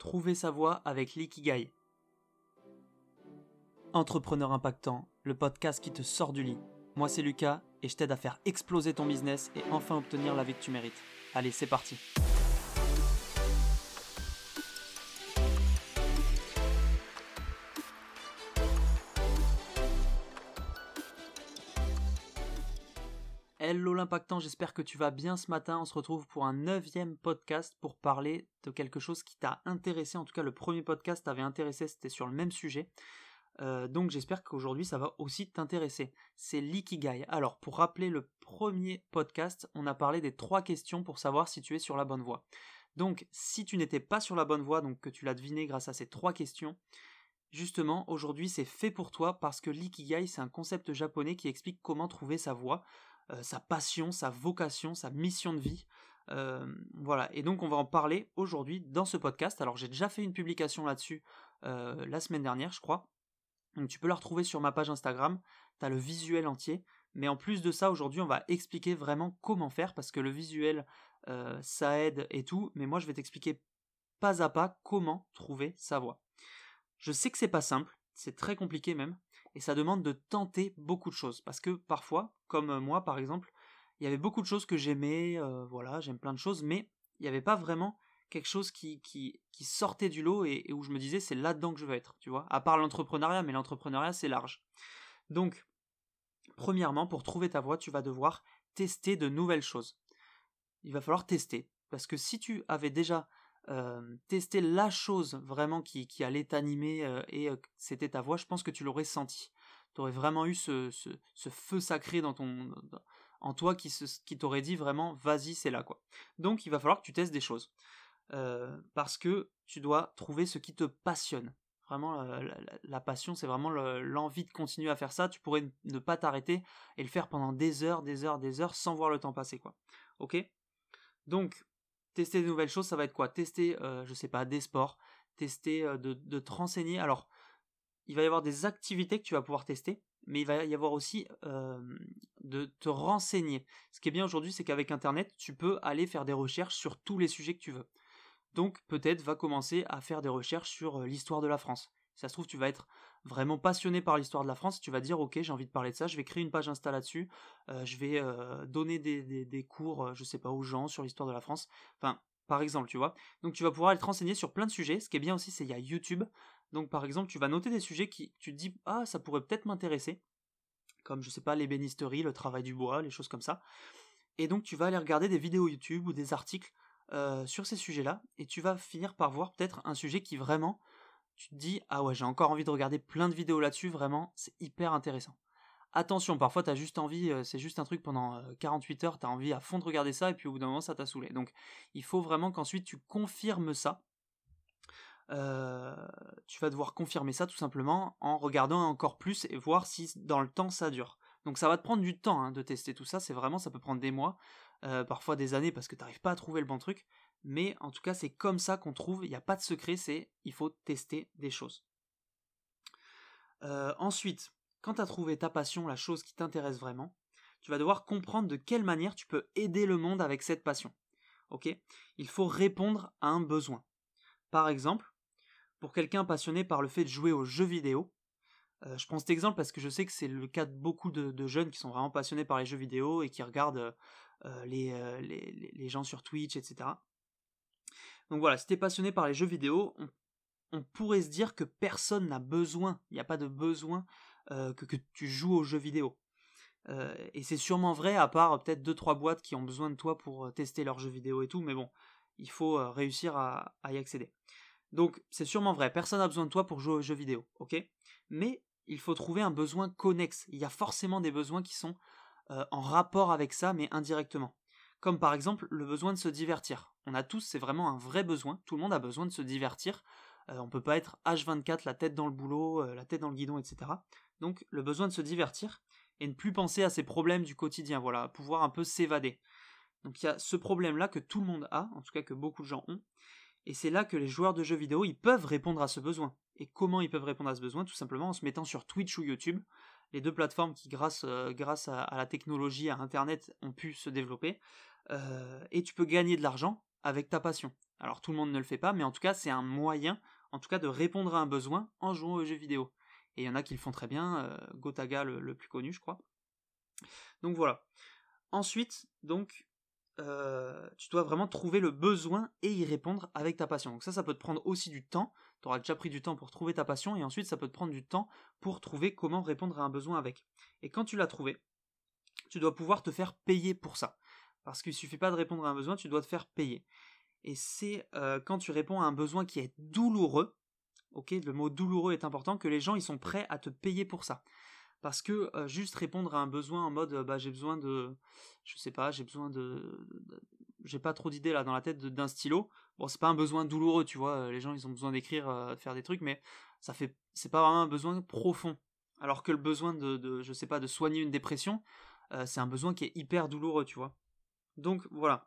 Trouver sa voie avec l'ikigai. Entrepreneur impactant, le podcast qui te sort du lit. Moi c'est Lucas et je t'aide à faire exploser ton business et enfin obtenir la vie que tu mérites. Allez, c'est parti. Hello l'impactant, j'espère que tu vas bien ce matin. On se retrouve pour un neuvième podcast pour parler de quelque chose qui t'a intéressé. En tout cas, le premier podcast t'avait intéressé, c'était sur le même sujet. Euh, donc j'espère qu'aujourd'hui ça va aussi t'intéresser. C'est l'ikigai. Alors pour rappeler le premier podcast, on a parlé des trois questions pour savoir si tu es sur la bonne voie. Donc si tu n'étais pas sur la bonne voie, donc que tu l'as deviné grâce à ces trois questions, justement aujourd'hui c'est fait pour toi parce que l'ikigai c'est un concept japonais qui explique comment trouver sa voie. Euh, sa passion, sa vocation, sa mission de vie. Euh, voilà, et donc on va en parler aujourd'hui dans ce podcast. Alors j'ai déjà fait une publication là-dessus euh, la semaine dernière, je crois. Donc tu peux la retrouver sur ma page Instagram. Tu as le visuel entier. Mais en plus de ça, aujourd'hui, on va expliquer vraiment comment faire parce que le visuel, ça aide et tout. Mais moi, je vais t'expliquer pas à pas comment trouver sa voie. Je sais que c'est pas simple, c'est très compliqué même et ça demande de tenter beaucoup de choses. Parce que parfois, comme moi par exemple, il y avait beaucoup de choses que j'aimais, euh, voilà, j'aime plein de choses, mais il n'y avait pas vraiment quelque chose qui, sortait du lot et, où je me disais c'est là-dedans que je veux être, tu vois. À part l'entrepreneuriat, mais l'entrepreneuriat c'est large. Donc, premièrement, pour trouver ta voie, tu vas devoir tester de nouvelles choses. Il va falloir tester. Parce que si tu avais déjà tester la chose vraiment qui, allait t'animer euh, et euh, c'était ta voix, je pense que tu l'aurais senti. Tu aurais vraiment eu ce, feu sacré dans ton, en toi qui, qui t'aurait dit vraiment vas-y, c'est là. Donc il va falloir que tu testes des choses. parce que tu dois trouver ce qui te passionne. Vraiment, la, passion, c'est vraiment l'envie de continuer à faire ça. Tu pourrais ne pas t'arrêter et le faire pendant des heures, des heures, des heures sans voir le temps passer, quoi. Ok? Donc, Tester de nouvelles choses, ça va être quoi? Tester, euh, je sais pas, des sports, tester euh, de, te renseigner. Alors, il va y avoir des activités que tu vas pouvoir tester, mais il va y avoir aussi euh, de te renseigner. Ce qui est bien aujourd'hui, c'est qu'avec Internet, tu peux aller faire des recherches sur tous les sujets que tu veux. Donc peut-être va commencer à faire des recherches sur l'histoire de la France. ça se trouve, tu vas être vraiment passionné par l'histoire de la France, tu vas dire ok j'ai envie de parler de ça, je vais créer une page Insta là-dessus, euh, je vais euh, donner des, cours, euh, je sais pas aux gens sur l'histoire de la France, enfin par exemple tu vois. Donc tu vas pouvoir être renseigné sur plein de sujets. Ce qui est bien aussi c'est il y a YouTube. Donc par exemple tu vas noter des sujets qui tu te dis ah ça pourrait peut-être m'intéresser, comme je sais pas l'ébénisterie, le travail du bois, les choses comme ça. Et donc tu vas aller regarder des vidéos YouTube ou des articles sur ces sujets-là et tu vas finir par voir peut-être un sujet qui vraiment tu te dis ah ouais j'ai encore envie de regarder plein de vidéos là-dessus, vraiment c'est hyper intéressant. Attention, parfois tu as juste envie, euh, c'est juste un truc pendant 48 euh, heures, tu as envie à fond de regarder ça et puis au bout d'un moment ça t'a saoulé. Donc il faut vraiment qu'ensuite tu confirmes ça. Euh, tu vas devoir confirmer ça tout simplement en regardant encore plus et voir si dans le temps ça dure. Donc ça va te prendre du temps hein, de tester tout ça, c'est vraiment ça peut prendre des mois, parfois des années parce que tu n'arrives pas à trouver le bon truc mais en tout cas c'est comme ça qu'on trouve, il n'y a pas de secret, c'est il faut tester des choses. Euh, ensuite, quand tu as trouvé ta passion, la chose qui t'intéresse vraiment, tu vas devoir comprendre de quelle manière tu peux aider le monde avec cette passion. Ok? Il faut répondre à un besoin. Par exemple, pour quelqu'un passionné par le fait de jouer aux jeux vidéo, euh, je prends cet exemple parce que je sais que c'est le cas de beaucoup de, jeunes qui sont vraiment passionnés par les jeux vidéo et qui regardent euh, les, gens sur Twitch, etc. Donc voilà, si t'es passionné par les jeux vidéo, on, pourrait se dire que personne n'a besoin, il n'y a pas de besoin euh, que, tu joues aux jeux vidéo. Euh, et c'est sûrement vrai, à part peut-être 2-3 boîtes qui ont besoin de toi pour euh, tester leurs jeux vidéo et tout, mais bon, il faut réussir à, y accéder. Donc c'est sûrement vrai, personne n'a besoin de toi pour jouer aux jeux vidéo, ok? Mais il faut trouver un besoin connexe. Il y a forcément des besoins qui sont en rapport avec ça, mais indirectement comme par exemple le besoin de se divertir. On a tous, c'est vraiment un vrai besoin, tout le monde a besoin de se divertir, On euh, on peut pas être H24, la tête dans le boulot, euh, la tête dans le guidon, etc. Donc le besoin de se divertir et ne plus penser à ses problèmes du quotidien, voilà, pouvoir un peu s'évader. Donc il y a ce problème-là que tout le monde a, en tout cas que beaucoup de gens ont, et c'est là que les joueurs de jeux vidéo, ils peuvent répondre à ce besoin. Et comment ils peuvent répondre à ce besoin? Tout simplement en se mettant sur Twitch ou YouTube, les deux plateformes qui, grâce, euh, à, la technologie, à Internet, ont pu se développer. Et tu peux gagner de l'argent avec ta passion, Alors tout le monde ne le fait pas, mais en tout cas c'est un moyen, en tout cas de répondre à un besoin en jouant aux jeux vidéo. Et il y en a qui le font très bien, euh, Gotaga le, plus connu je crois. Donc voilà. Ensuite, donc, euh, tu dois vraiment trouver le besoin et y répondre avec ta passion. Donc ça, ça peut te prendre aussi du temps. Tu auras déjà pris du temps pour trouver ta passion et ensuite ça peut te prendre du temps pour trouver comment répondre à un besoin avec. Et quand tu l'as trouvé, tu dois pouvoir te faire payer pour ça. Parce qu'il suffit pas de répondre à un besoin, tu dois te faire payer. Et c'est euh, quand tu réponds à un besoin qui est douloureux, ok, le mot douloureux est important, que les gens ils sont prêts à te payer pour ça. Parce que euh, juste répondre à un besoin en mode bah j'ai besoin de, je sais pas, j'ai besoin de, j'ai pas trop d'idées là dans la tête d'un stylo. Bon c'est pas un besoin douloureux, tu vois, euh, les gens ils ont besoin d'écrire, faire des trucs, mais ça fait, c'est pas vraiment un besoin profond. Alors que le besoin de, de je sais pas, de soigner une dépression, c'est un besoin qui est hyper douloureux, tu vois. Donc voilà.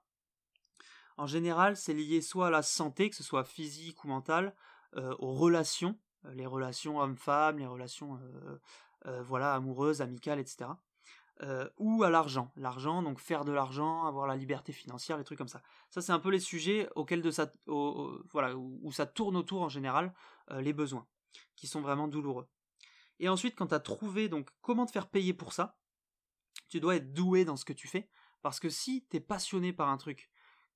En général, c'est lié soit à la santé, que ce soit physique ou mentale, euh, aux relations, euh, les relations hommes-femmes, les relations euh, voilà amoureuses, amicales, etc. ou à l'argent. L'argent, donc faire de l'argent, avoir la liberté financière, les trucs comme ça. Ça, c'est un peu les sujets auxquels de ça, voilà, où, ça tourne autour en général les besoins, qui sont vraiment douloureux. Et ensuite, quand tu as trouvé donc comment te faire payer pour ça, tu dois être doué dans ce que tu fais, parce que si tu es passionné par un truc,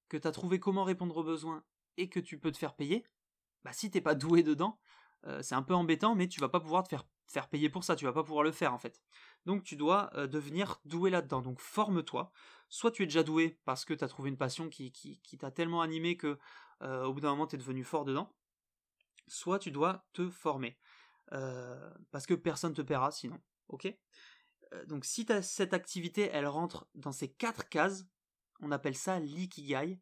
que tu as trouvé comment répondre aux besoins et que tu peux te faire payer, bah si t'es pas doué dedans, euh, c'est un peu embêtant, mais tu vas pas pouvoir te faire, payer pour ça, tu vas pas pouvoir le faire en fait. Donc tu dois euh, devenir doué là-dedans. Donc forme-toi. Soit tu es déjà doué parce que tu as trouvé une passion qui, t'a tellement animé que euh, au bout d'un moment tu es devenu fort dedans. Soit tu dois te former. parce que personne te paiera sinon. Ok? Donc si cette activité, elle rentre dans ces quatre cases, on appelle ça l'ikigai.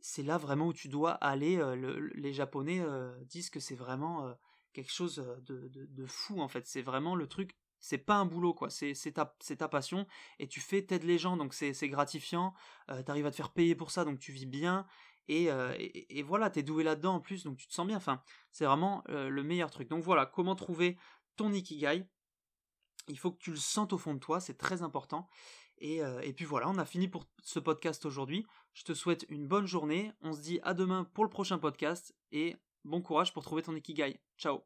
C'est là vraiment où tu dois aller. Euh, les Japonais euh, disent que c'est vraiment quelque chose de, fou en fait. C'est vraiment le truc. C'est pas un boulot quoi. C'est ta, passion et tu fais t'aides les gens donc c'est gratifiant. tu arrives à te faire payer pour ça donc tu vis bien et, et, et voilà t'es doué là-dedans en plus donc tu te sens bien. Enfin c'est vraiment le meilleur truc. Donc voilà comment trouver ton ikigai il faut que tu le sentes au fond de toi, c'est très important. Et, euh, et, puis voilà, on a fini pour ce podcast aujourd'hui. Je te souhaite une bonne journée. On se dit à demain pour le prochain podcast et bon courage pour trouver ton ikigai. Ciao